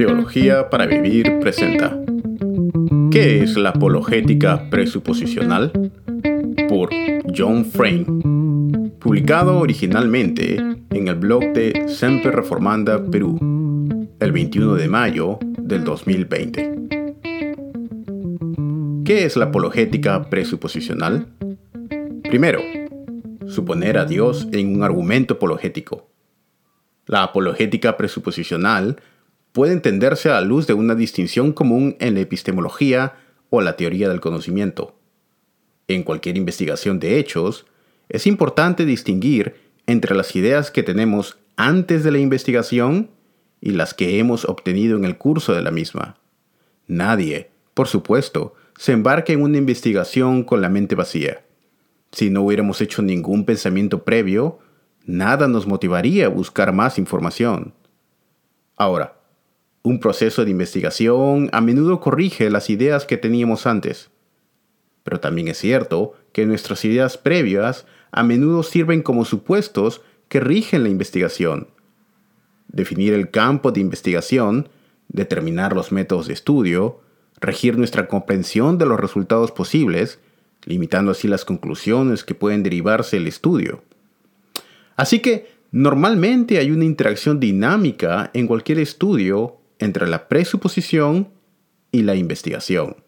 Teología para Vivir presenta ¿Qué es la apologética presuposicional? Por John Frame, publicado originalmente en el blog de Semper Reformanda Perú, el 21 de mayo del 2020. ¿Qué es la apologética presuposicional? Primero, suponer a Dios en un argumento apologético. La apologética presuposicional puede entenderse a la luz de una distinción común en la epistemología o la teoría del conocimiento. En cualquier investigación de hechos, es importante distinguir entre las ideas que tenemos antes de la investigación y las que hemos obtenido en el curso de la misma. Nadie, por supuesto, se embarca en una investigación con la mente vacía. Si no hubiéramos hecho ningún pensamiento previo, nada nos motivaría a buscar más información. Ahora, un proceso de investigación a menudo corrige las ideas que teníamos antes. Pero también es cierto que nuestras ideas previas a menudo sirven como supuestos que rigen la investigación. Definir el campo de investigación, determinar los métodos de estudio, regir nuestra comprensión de los resultados posibles, limitando así las conclusiones que pueden derivarse del estudio. Así que normalmente hay una interacción dinámica en cualquier estudio entre la presuposición y la investigación.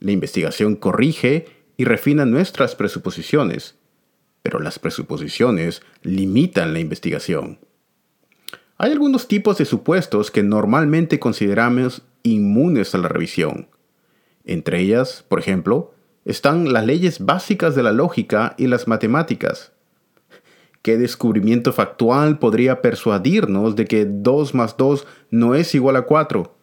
La investigación corrige y refina nuestras presuposiciones, pero las presuposiciones limitan la investigación. Hay algunos tipos de supuestos que normalmente consideramos inmunes a la revisión. Entre ellas, por ejemplo, están las leyes básicas de la lógica y las matemáticas. ¿Qué descubrimiento factual podría persuadirnos de que 2 más 2 no es igual a 4?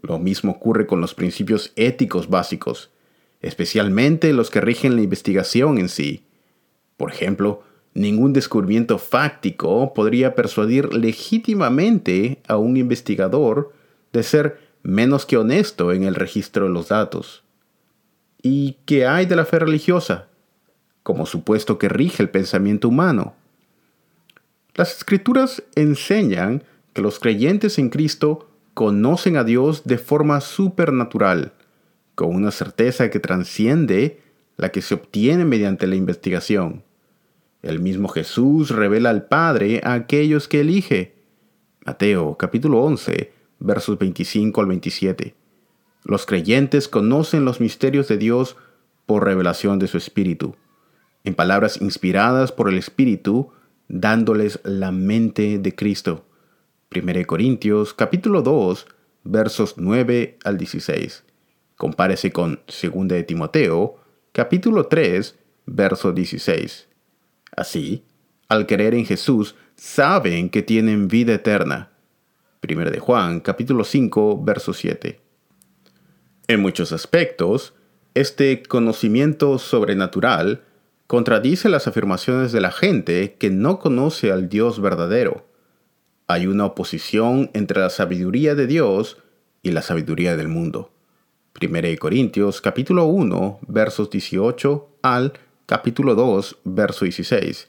Lo mismo ocurre con los principios éticos básicos, especialmente los que rigen la investigación en sí. Por ejemplo, ningún descubrimiento fáctico podría persuadir legítimamente a un investigador de ser menos que honesto en el registro de los datos. ¿Y qué hay de la fe religiosa? Como supuesto que rige el pensamiento humano. Las escrituras enseñan que los creyentes en Cristo conocen a Dios de forma supernatural, con una certeza que transciende la que se obtiene mediante la investigación. El mismo Jesús revela al Padre a aquellos que elige. Mateo capítulo 11 versos 25 al 27. Los creyentes conocen los misterios de Dios por revelación de su Espíritu, en palabras inspiradas por el Espíritu, dándoles la mente de Cristo. 1 Corintios capítulo 2 versos 9 al 16. Compárese con 2 de Timoteo capítulo 3 verso 16. Así, al creer en Jesús, saben que tienen vida eterna. 1 de Juan, capítulo 5, verso 7. En muchos aspectos, este conocimiento sobrenatural contradice las afirmaciones de la gente que no conoce al Dios verdadero. Hay una oposición entre la sabiduría de Dios y la sabiduría del mundo. 1 Corintios capítulo 1 versos 18 al capítulo 2 verso 16.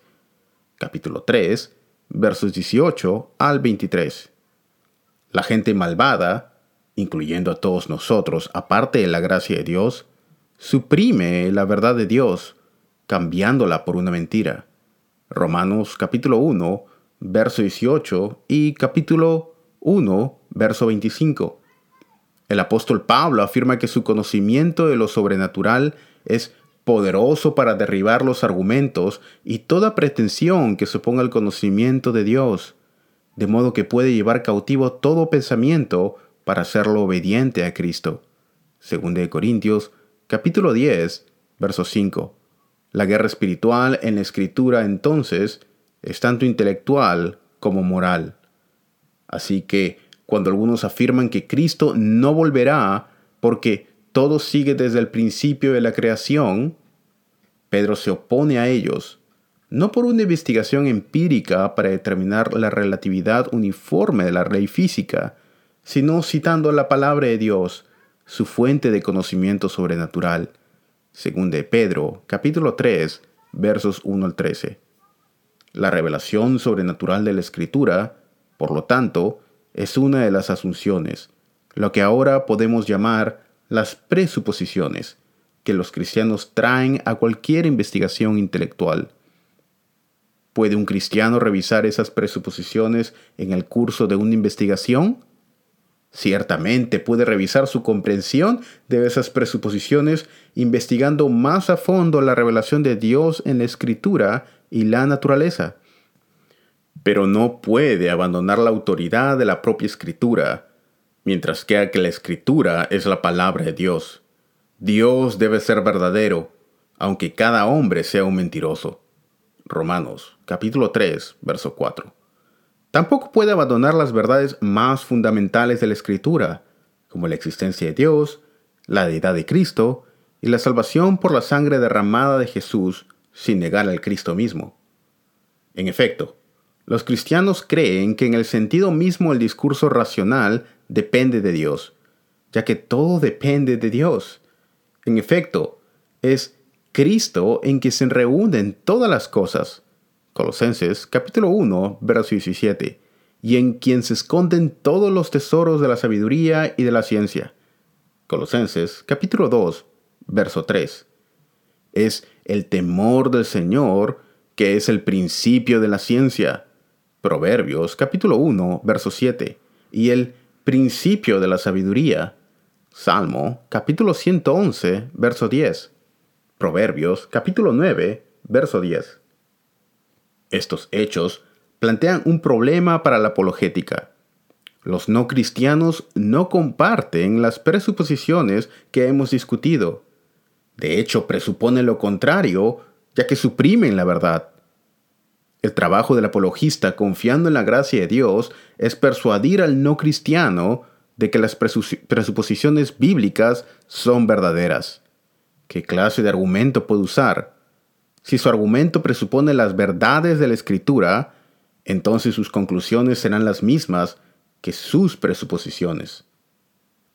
Capítulo 3 versos 18 al 23. La gente malvada, incluyendo a todos nosotros, aparte de la gracia de Dios, suprime la verdad de Dios, cambiándola por una mentira. Romanos capítulo 1, verso 18 y capítulo 1, verso 25. El apóstol Pablo afirma que su conocimiento de lo sobrenatural es poderoso para derribar los argumentos y toda pretensión que suponga el conocimiento de Dios de modo que puede llevar cautivo todo pensamiento para hacerlo obediente a Cristo. Según de Corintios, capítulo 10, verso 5. La guerra espiritual en la escritura entonces es tanto intelectual como moral. Así que cuando algunos afirman que Cristo no volverá porque todo sigue desde el principio de la creación, Pedro se opone a ellos no por una investigación empírica para determinar la relatividad uniforme de la ley física, sino citando la palabra de Dios, su fuente de conocimiento sobrenatural, según de Pedro, capítulo 3, versos 1 al 13. La revelación sobrenatural de la Escritura, por lo tanto, es una de las asunciones, lo que ahora podemos llamar las presuposiciones, que los cristianos traen a cualquier investigación intelectual. ¿Puede un cristiano revisar esas presuposiciones en el curso de una investigación? Ciertamente puede revisar su comprensión de esas presuposiciones investigando más a fondo la revelación de Dios en la escritura y la naturaleza. Pero no puede abandonar la autoridad de la propia escritura, mientras que la escritura es la palabra de Dios. Dios debe ser verdadero, aunque cada hombre sea un mentiroso. Romanos capítulo 3, verso 4. Tampoco puede abandonar las verdades más fundamentales de la Escritura, como la existencia de Dios, la deidad de Cristo y la salvación por la sangre derramada de Jesús sin negar al Cristo mismo. En efecto, los cristianos creen que en el sentido mismo el discurso racional depende de Dios, ya que todo depende de Dios. En efecto, es Cristo en quien se reúnen todas las cosas, Colosenses capítulo 1, verso 17, y en quien se esconden todos los tesoros de la sabiduría y de la ciencia. Colosenses capítulo 2, verso 3. Es el temor del Señor que es el principio de la ciencia. Proverbios capítulo 1, verso 7. Y el principio de la sabiduría. Salmo capítulo 111, verso 10. Proverbios capítulo 9, verso 10. Estos hechos plantean un problema para la apologética. Los no cristianos no comparten las presuposiciones que hemos discutido. De hecho, presuponen lo contrario, ya que suprimen la verdad. El trabajo del apologista, confiando en la gracia de Dios, es persuadir al no cristiano de que las presuposiciones bíblicas son verdaderas. ¿Qué clase de argumento puede usar? Si su argumento presupone las verdades de la escritura, entonces sus conclusiones serán las mismas que sus presuposiciones.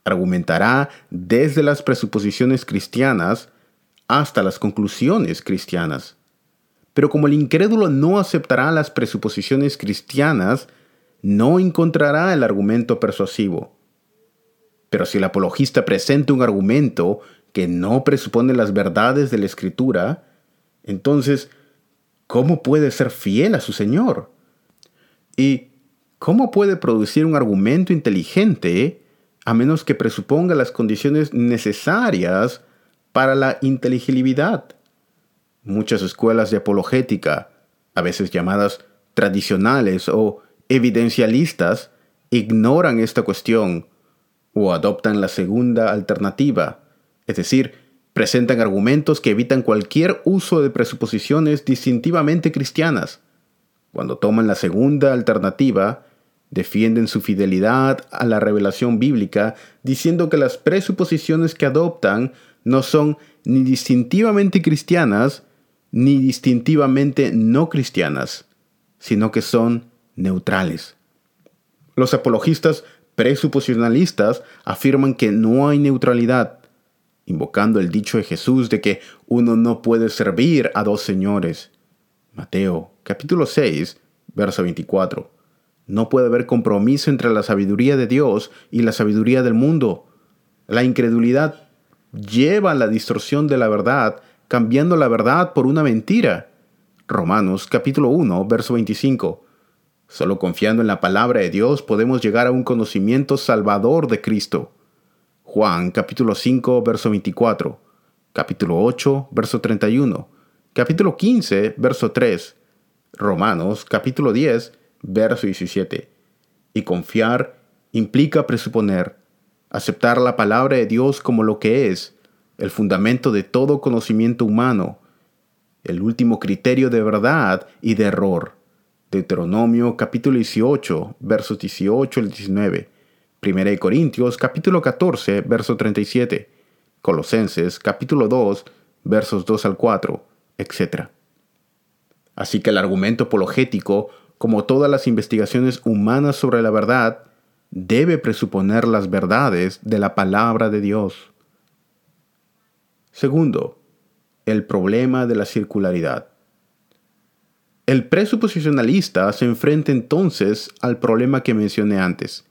Argumentará desde las presuposiciones cristianas hasta las conclusiones cristianas. Pero como el incrédulo no aceptará las presuposiciones cristianas, no encontrará el argumento persuasivo. Pero si el apologista presenta un argumento que no presupone las verdades de la escritura, entonces, ¿cómo puede ser fiel a su Señor? ¿Y cómo puede producir un argumento inteligente a menos que presuponga las condiciones necesarias para la inteligibilidad? Muchas escuelas de apologética, a veces llamadas tradicionales o evidencialistas, ignoran esta cuestión o adoptan la segunda alternativa, es decir, Presentan argumentos que evitan cualquier uso de presuposiciones distintivamente cristianas. Cuando toman la segunda alternativa, defienden su fidelidad a la revelación bíblica diciendo que las presuposiciones que adoptan no son ni distintivamente cristianas ni distintivamente no cristianas, sino que son neutrales. Los apologistas presuposicionalistas afirman que no hay neutralidad, invocando el dicho de Jesús de que uno no puede servir a dos señores. Mateo capítulo 6, verso 24. No puede haber compromiso entre la sabiduría de Dios y la sabiduría del mundo. La incredulidad lleva a la distorsión de la verdad, cambiando la verdad por una mentira. Romanos capítulo 1, verso 25. Solo confiando en la palabra de Dios podemos llegar a un conocimiento salvador de Cristo. Juan capítulo 5, verso 24, capítulo 8, verso 31, capítulo 15, verso 3, Romanos capítulo 10, verso 17. Y confiar implica presuponer, aceptar la palabra de Dios como lo que es, el fundamento de todo conocimiento humano, el último criterio de verdad y de error. Deuteronomio capítulo 18, versos 18 al 19 1 Corintios capítulo 14, verso 37, Colosenses capítulo 2, versos 2 al 4, etc. Así que el argumento apologético, como todas las investigaciones humanas sobre la verdad, debe presuponer las verdades de la palabra de Dios. Segundo, el problema de la circularidad. El presuposicionalista se enfrenta entonces al problema que mencioné antes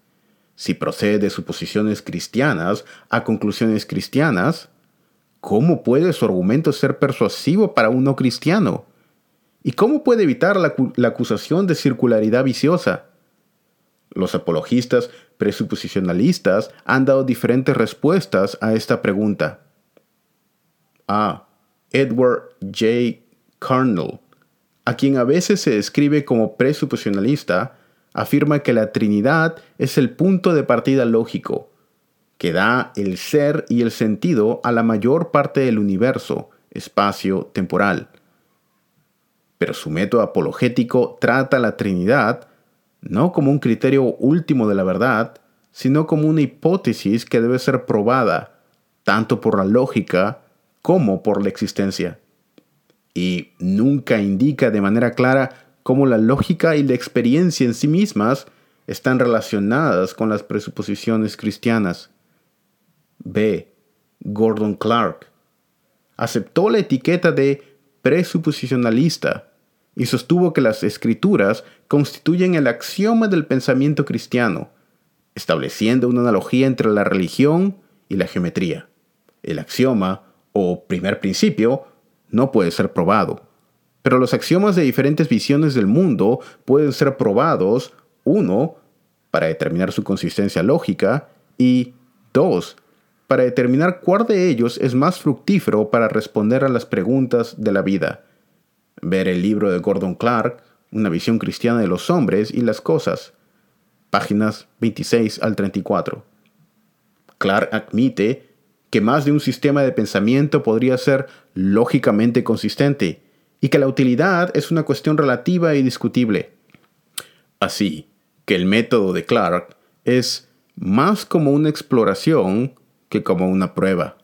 si procede de suposiciones cristianas a conclusiones cristianas, ¿cómo puede su argumento ser persuasivo para un no cristiano? ¿Y cómo puede evitar la, acusación de circularidad viciosa? Los apologistas presuposicionalistas han dado diferentes respuestas a esta pregunta. A. Edward J. Carnell, a quien a veces se describe como presuposicionalista, afirma que la Trinidad es el punto de partida lógico, que da el ser y el sentido a la mayor parte del universo, espacio, temporal. Pero su método apologético trata la Trinidad no como un criterio último de la verdad, sino como una hipótesis que debe ser probada, tanto por la lógica como por la existencia. Y nunca indica de manera clara cómo la lógica y la experiencia en sí mismas están relacionadas con las presuposiciones cristianas. B. Gordon Clark aceptó la etiqueta de presuposicionalista y sostuvo que las escrituras constituyen el axioma del pensamiento cristiano, estableciendo una analogía entre la religión y la geometría. El axioma, o primer principio, no puede ser probado, pero los axiomas de diferentes visiones del mundo pueden ser probados, uno, para determinar su consistencia lógica, y dos, para determinar cuál de ellos es más fructífero para responder a las preguntas de la vida ver el libro de Gordon Clark, Una visión cristiana de los hombres y las cosas, páginas 26 al 34. Clark admite que más de un sistema de pensamiento podría ser lógicamente consistente y que la utilidad es una cuestión relativa y discutible. Así que el método de Clark es más como una exploración que como una prueba.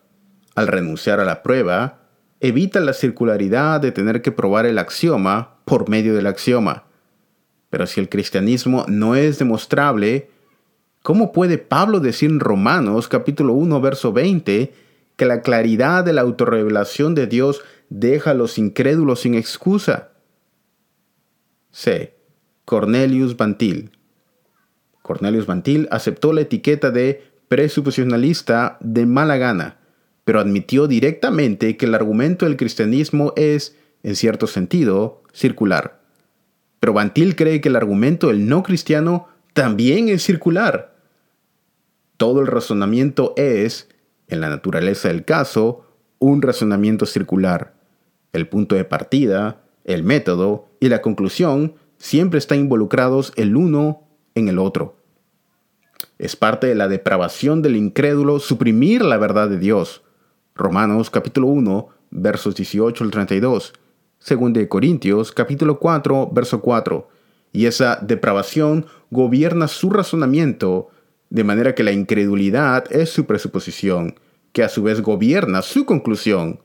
Al renunciar a la prueba, evita la circularidad de tener que probar el axioma por medio del axioma. Pero si el cristianismo no es demostrable, ¿cómo puede Pablo decir en Romanos capítulo 1 verso 20 que la claridad de la autorrevelación de Dios deja a los incrédulos sin excusa? C. Cornelius Bantil. Cornelius Bantil aceptó la etiqueta de presuposicionalista de mala gana pero admitió directamente que el argumento del cristianismo es, en cierto sentido, circular. Pero Bantil cree que el argumento del no cristiano también es circular. Todo el razonamiento es, en la naturaleza del caso, un razonamiento circular. El punto de partida, el método y la conclusión siempre están involucrados el uno en el otro. Es parte de la depravación del incrédulo suprimir la verdad de Dios, Romanos capítulo 1, versos 18 al 32. Según de Corintios capítulo 4, verso 4. Y esa depravación gobierna su razonamiento, de manera que la incredulidad es su presuposición, que a su vez gobierna su conclusión.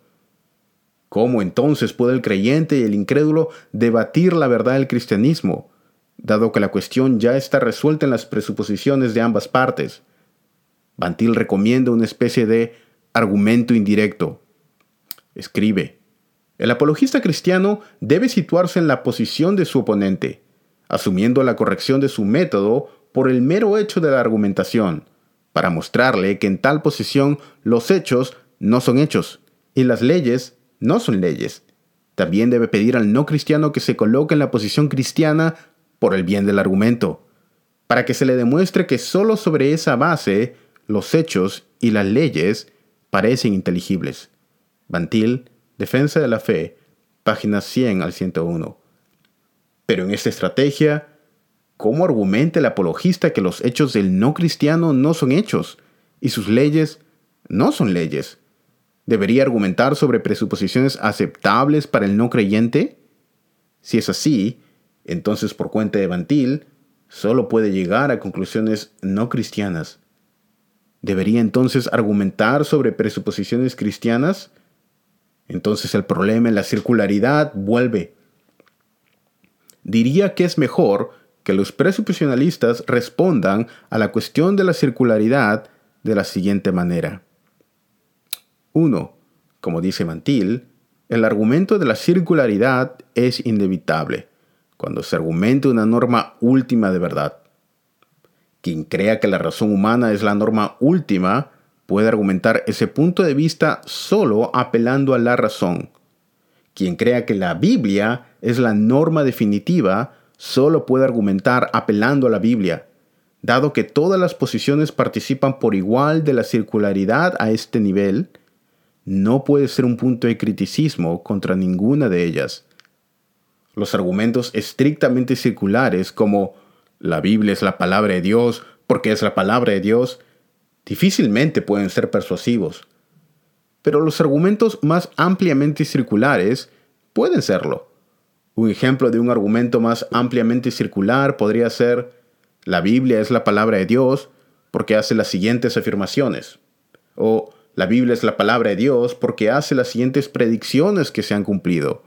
¿Cómo entonces puede el creyente y el incrédulo debatir la verdad del cristianismo, dado que la cuestión ya está resuelta en las presuposiciones de ambas partes? Bantil recomienda una especie de argumento indirecto. Escribe, el apologista cristiano debe situarse en la posición de su oponente, asumiendo la corrección de su método por el mero hecho de la argumentación, para mostrarle que en tal posición los hechos no son hechos y las leyes no son leyes. También debe pedir al no cristiano que se coloque en la posición cristiana por el bien del argumento, para que se le demuestre que sólo sobre esa base los hechos y las leyes parecen inteligibles. Bantil, Defensa de la Fe, páginas 100 al 101. Pero en esta estrategia, ¿cómo argumenta el apologista que los hechos del no cristiano no son hechos y sus leyes no son leyes? ¿Debería argumentar sobre presuposiciones aceptables para el no creyente? Si es así, entonces por cuenta de Bantil, solo puede llegar a conclusiones no cristianas. ¿Debería entonces argumentar sobre presuposiciones cristianas? Entonces el problema en la circularidad vuelve. Diría que es mejor que los presuposicionalistas respondan a la cuestión de la circularidad de la siguiente manera. 1. Como dice Mantil, el argumento de la circularidad es inevitable cuando se argumenta una norma última de verdad. Quien crea que la razón humana es la norma última puede argumentar ese punto de vista solo apelando a la razón. Quien crea que la Biblia es la norma definitiva solo puede argumentar apelando a la Biblia, dado que todas las posiciones participan por igual de la circularidad a este nivel, no puede ser un punto de criticismo contra ninguna de ellas. Los argumentos estrictamente circulares como la Biblia es la palabra de Dios porque es la palabra de Dios, difícilmente pueden ser persuasivos. Pero los argumentos más ampliamente circulares pueden serlo. Un ejemplo de un argumento más ampliamente circular podría ser la Biblia es la palabra de Dios porque hace las siguientes afirmaciones. O la Biblia es la palabra de Dios porque hace las siguientes predicciones que se han cumplido.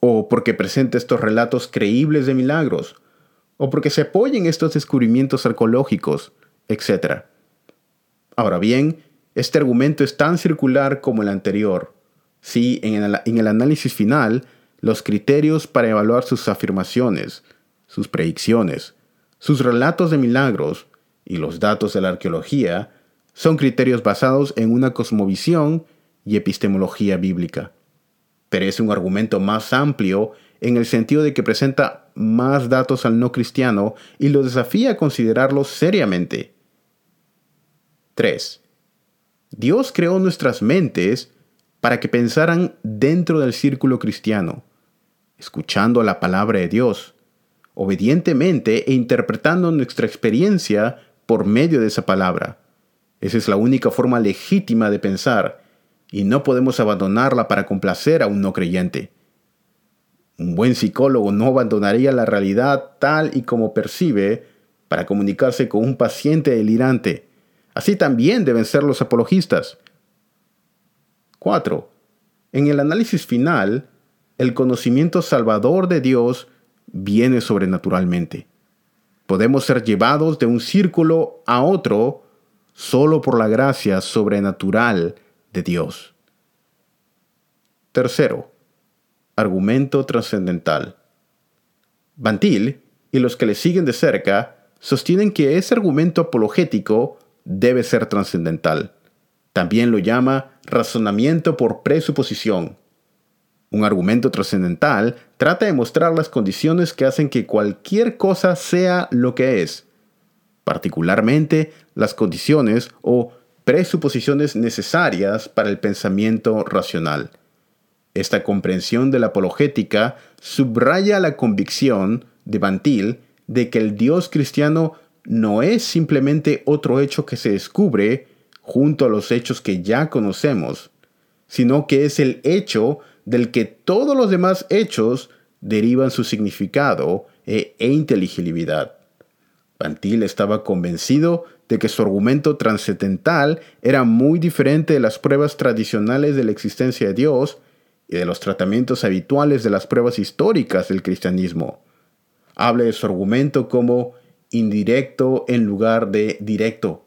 O porque presenta estos relatos creíbles de milagros o porque se apoyen estos descubrimientos arqueológicos, etc. Ahora bien, este argumento es tan circular como el anterior. Si en el, en el análisis final, los criterios para evaluar sus afirmaciones, sus predicciones, sus relatos de milagros y los datos de la arqueología son criterios basados en una cosmovisión y epistemología bíblica. Pero es un argumento más amplio en el sentido de que presenta más datos al no cristiano y lo desafía a considerarlo seriamente. 3. Dios creó nuestras mentes para que pensaran dentro del círculo cristiano, escuchando la palabra de Dios, obedientemente e interpretando nuestra experiencia por medio de esa palabra. Esa es la única forma legítima de pensar, y no podemos abandonarla para complacer a un no creyente. Un buen psicólogo no abandonaría la realidad tal y como percibe para comunicarse con un paciente delirante. Así también deben ser los apologistas. 4. En el análisis final, el conocimiento salvador de Dios viene sobrenaturalmente. Podemos ser llevados de un círculo a otro solo por la gracia sobrenatural de Dios. Tercero, argumento trascendental. Bantil y los que le siguen de cerca sostienen que ese argumento apologético debe ser trascendental. También lo llama razonamiento por presuposición. Un argumento trascendental trata de mostrar las condiciones que hacen que cualquier cosa sea lo que es, particularmente las condiciones o presuposiciones necesarias para el pensamiento racional. Esta comprensión de la apologética subraya la convicción de Bantil de que el Dios cristiano no es simplemente otro hecho que se descubre junto a los hechos que ya conocemos, sino que es el hecho del que todos los demás hechos derivan su significado e, inteligibilidad. Bantil estaba convencido de que su argumento trascendental era muy diferente de las pruebas tradicionales de la existencia de Dios y de los tratamientos habituales de las pruebas históricas del cristianismo. Habla de su argumento como indirecto en lugar de directo,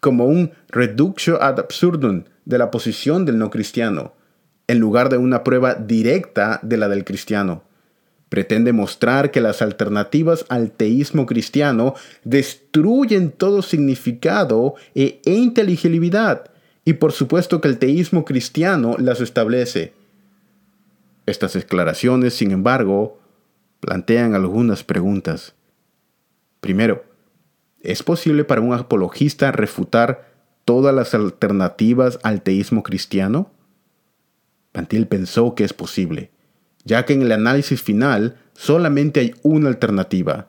como un reductio ad absurdum de la posición del no cristiano, en lugar de una prueba directa de la del cristiano. Pretende mostrar que las alternativas al teísmo cristiano destruyen todo significado e inteligibilidad, y por supuesto que el teísmo cristiano las establece. Estas declaraciones, sin embargo, plantean algunas preguntas. Primero, ¿es posible para un apologista refutar todas las alternativas al teísmo cristiano? Pantil pensó que es posible, ya que en el análisis final solamente hay una alternativa.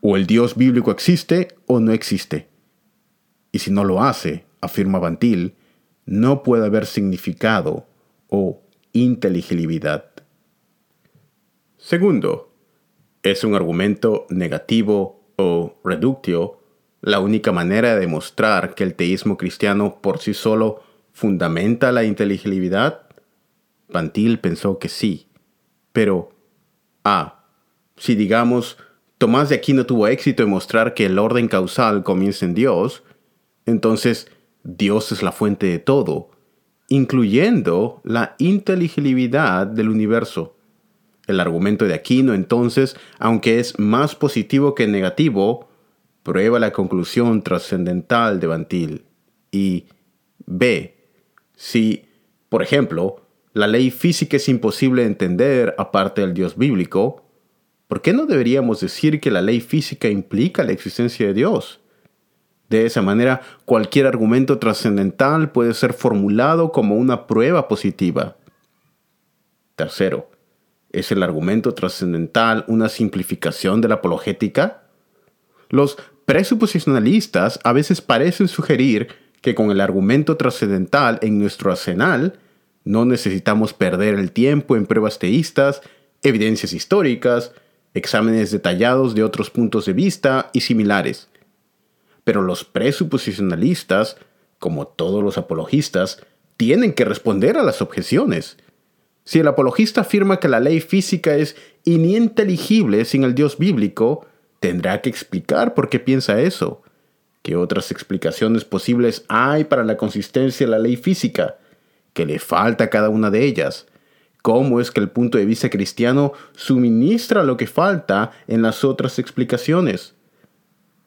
O el Dios bíblico existe o no existe. Y si no lo hace, afirma Bantil, no puede haber significado o inteligibilidad. Segundo, ¿es un argumento negativo o reductio la única manera de demostrar que el teísmo cristiano por sí solo fundamenta la inteligibilidad? Pantil pensó que sí, pero A. Si digamos, Tomás de Aquino tuvo éxito en mostrar que el orden causal comienza en Dios, entonces Dios es la fuente de todo incluyendo la inteligibilidad del universo. El argumento de Aquino, entonces, aunque es más positivo que negativo, prueba la conclusión trascendental de Bantil. Y B. Si, por ejemplo, la ley física es imposible de entender aparte del Dios bíblico, ¿por qué no deberíamos decir que la ley física implica la existencia de Dios? De esa manera, cualquier argumento trascendental puede ser formulado como una prueba positiva. Tercero, ¿es el argumento trascendental una simplificación de la apologética? Los presuposicionalistas a veces parecen sugerir que con el argumento trascendental en nuestro arsenal no necesitamos perder el tiempo en pruebas teístas, evidencias históricas, exámenes detallados de otros puntos de vista y similares. Pero los presuposicionalistas, como todos los apologistas, tienen que responder a las objeciones. Si el apologista afirma que la ley física es ininteligible sin el Dios bíblico, tendrá que explicar por qué piensa eso. ¿Qué otras explicaciones posibles hay para la consistencia de la ley física? ¿Qué le falta a cada una de ellas? ¿Cómo es que el punto de vista cristiano suministra lo que falta en las otras explicaciones?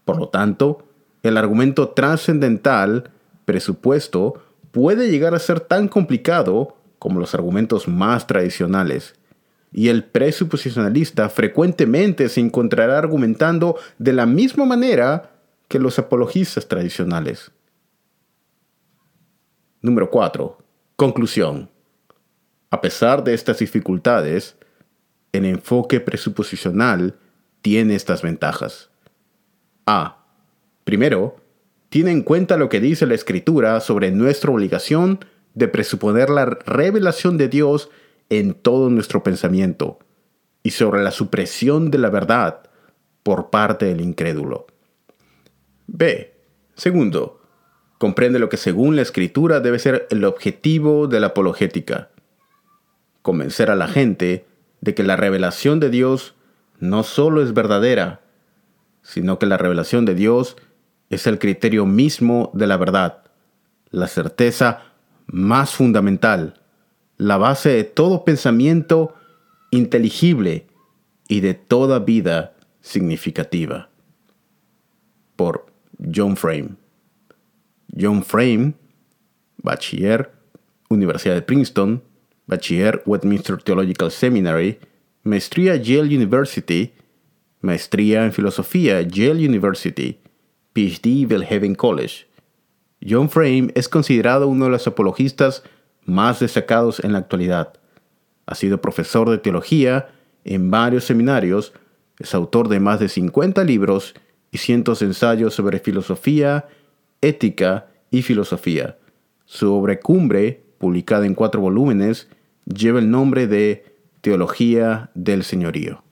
Por lo tanto, el argumento trascendental, presupuesto, puede llegar a ser tan complicado como los argumentos más tradicionales y el presuposicionalista frecuentemente se encontrará argumentando de la misma manera que los apologistas tradicionales. Número 4. Conclusión. A pesar de estas dificultades, el enfoque presuposicional tiene estas ventajas. A. Primero, tiene en cuenta lo que dice la Escritura sobre nuestra obligación de presuponer la revelación de Dios en todo nuestro pensamiento y sobre la supresión de la verdad por parte del incrédulo. B. Segundo, comprende lo que según la escritura debe ser el objetivo de la apologética. Convencer a la gente de que la revelación de Dios no solo es verdadera, sino que la revelación de Dios es el criterio mismo de la verdad, la certeza más fundamental la base de todo pensamiento inteligible y de toda vida significativa. Por John Frame. John Frame, bachiller, Universidad de Princeton, bachiller Westminster Theological Seminary, maestría Yale University, maestría en filosofía Yale University, PhD Belhaven College. John Frame es considerado uno de los apologistas más destacados en la actualidad. Ha sido profesor de teología en varios seminarios, es autor de más de 50 libros y cientos ensayos sobre filosofía, ética y filosofía. Su obra cumbre, publicada en cuatro volúmenes, lleva el nombre de Teología del Señorío.